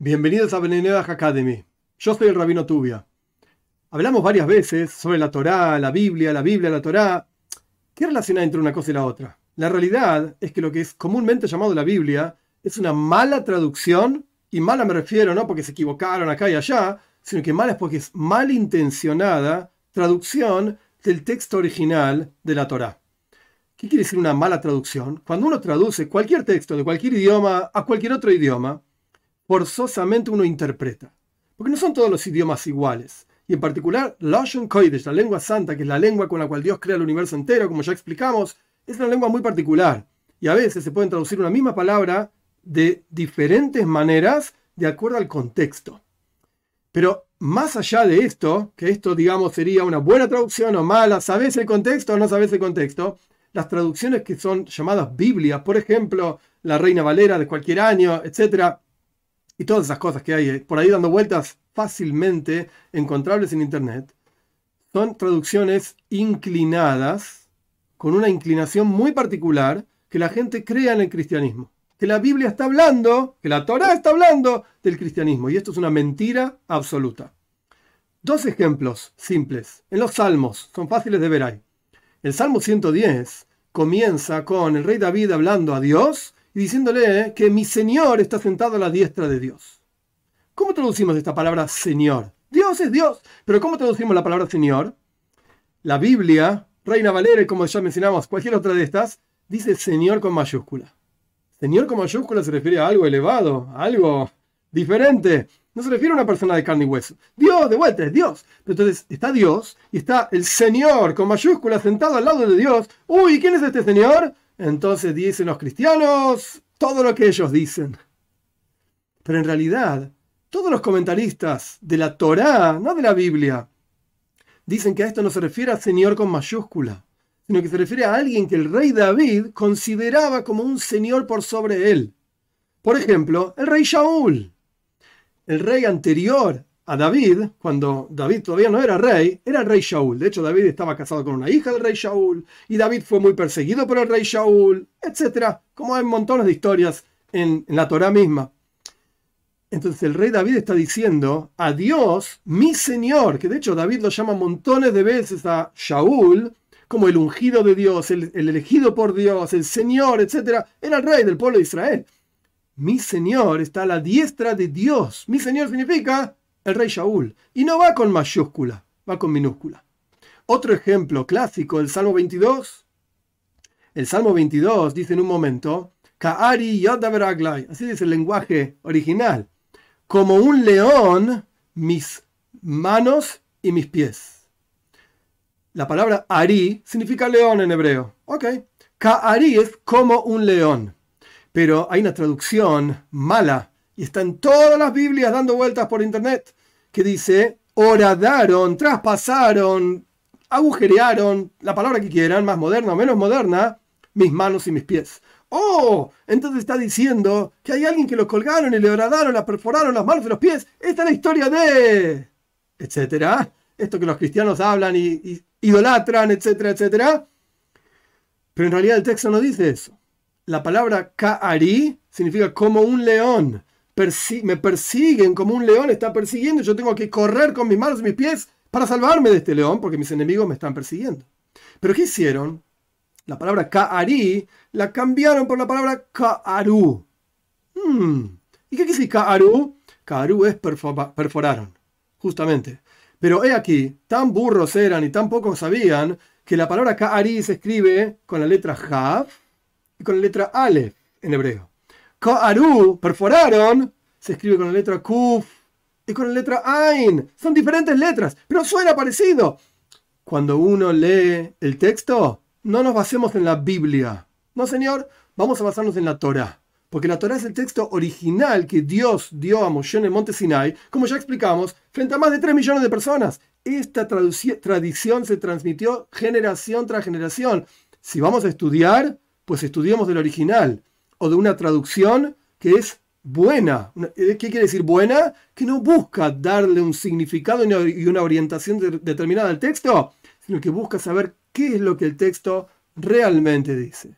Bienvenidos a Beneneach Academy. Yo soy el Rabino Tubia. Hablamos varias veces sobre la Torá, la Biblia, la Biblia, la Torá. ¿Qué relación hay entre una cosa y la otra? La realidad es que lo que es comúnmente llamado la Biblia es una mala traducción, y mala me refiero no porque se equivocaron acá y allá, sino que mala es porque es malintencionada traducción del texto original de la Torá. ¿Qué quiere decir una mala traducción? Cuando uno traduce cualquier texto de cualquier idioma a cualquier otro idioma, forzosamente uno interpreta. Porque no son todos los idiomas iguales. Y en particular, Lashon Kodesh, la lengua santa, que es la lengua con la cual Dios crea el universo entero, como ya explicamos, es una lengua muy particular. Y a veces se pueden traducir una misma palabra de diferentes maneras de acuerdo al contexto. Pero más allá de esto, que esto digamos sería una buena traducción o mala, sabes el contexto o no sabes el contexto, las traducciones que son llamadas Biblias, por ejemplo, la Reina Valera de cualquier año, etcétera, y todas esas cosas que hay por ahí dando vueltas fácilmente encontrables en Internet, son traducciones inclinadas, con una inclinación muy particular, que la gente crea en el cristianismo. Que la Biblia está hablando, que la Torah está hablando del cristianismo. Y esto es una mentira absoluta. Dos ejemplos simples. En los Salmos, son fáciles de ver ahí. El Salmo 110 comienza con el rey David hablando a Dios y diciéndole que mi Señor está sentado a la diestra de Dios. ¿Cómo traducimos esta palabra Señor? Dios es Dios, pero ¿cómo traducimos la palabra Señor? La Biblia, Reina Valera, como ya mencionamos, cualquier otra de estas, dice Señor con mayúscula. Señor con mayúscula se refiere a algo elevado, algo diferente. No se refiere a una persona de carne y hueso. Dios, de vuelta, es Dios. entonces está Dios y está el Señor con mayúscula sentado al lado de Dios. Uy, ¿quién es este Señor? Entonces dicen los cristianos todo lo que ellos dicen. Pero en realidad, todos los comentaristas de la Torá, no de la Biblia, dicen que a esto no se refiere a Señor con mayúscula, sino que se refiere a alguien que el rey David consideraba como un Señor por sobre él. Por ejemplo, el rey Shaul, el rey anterior a David, cuando David todavía no era rey, era el rey Shaul. De hecho, David estaba casado con una hija del rey Shaul, y David fue muy perseguido por el rey Shaul, etc. Como hay montones de historias en, la Torah misma. Entonces el rey David está diciendo a Dios, mi Señor, que de hecho David lo llama montones de veces a Shaul, como el ungido de Dios, el, el elegido por Dios, el Señor, etc. Era el rey del pueblo de Israel. Mi Señor está a la diestra de Dios. Mi Señor significa el rey Shaul. Y no va con mayúscula, va con minúscula. Otro ejemplo clásico, el Salmo 22. El Salmo 22 dice en un momento, Kaari así dice el lenguaje original, como un león, mis manos y mis pies. La palabra Ari significa león en hebreo. Ok. Kaari es como un león. Pero hay una traducción mala y está en todas las Biblias dando vueltas por internet que dice, horadaron, traspasaron, agujerearon, la palabra que quieran, más moderna o menos moderna, mis manos y mis pies. Oh, entonces está diciendo que hay alguien que lo colgaron y le horadaron, la perforaron las manos y los pies. Esta es la historia de... etcétera. Esto que los cristianos hablan y, idolatran, etcétera, etcétera. Pero en realidad el texto no dice eso. La palabra ka'ari significa como un león me persiguen como un león está persiguiendo, yo tengo que correr con mis manos y mis pies para salvarme de este león, porque mis enemigos me están persiguiendo. Pero ¿qué hicieron? La palabra ka'ari la cambiaron por la palabra ka'aru. Hmm. ¿Y qué quiere decir ka'aru? Ka'aru es perforaron, justamente. Pero he aquí, tan burros eran y tan pocos sabían que la palabra ka'ari se escribe con la letra jav y con la letra ale en hebreo. Ka'aru, perforaron, se escribe con la letra Kuf y con la letra Ain. Son diferentes letras, pero suena parecido. Cuando uno lee el texto, no nos basemos en la Biblia. No, señor, vamos a basarnos en la Torah. Porque la Torah es el texto original que Dios dio a Moshe en el monte Sinai, como ya explicamos, frente a más de 3 millones de personas. Esta tradición se transmitió generación tras generación. Si vamos a estudiar, pues estudiemos del original o de una traducción que es buena. ¿Qué quiere decir buena? Que no busca darle un significado y una orientación determinada al texto, sino que busca saber qué es lo que el texto realmente dice.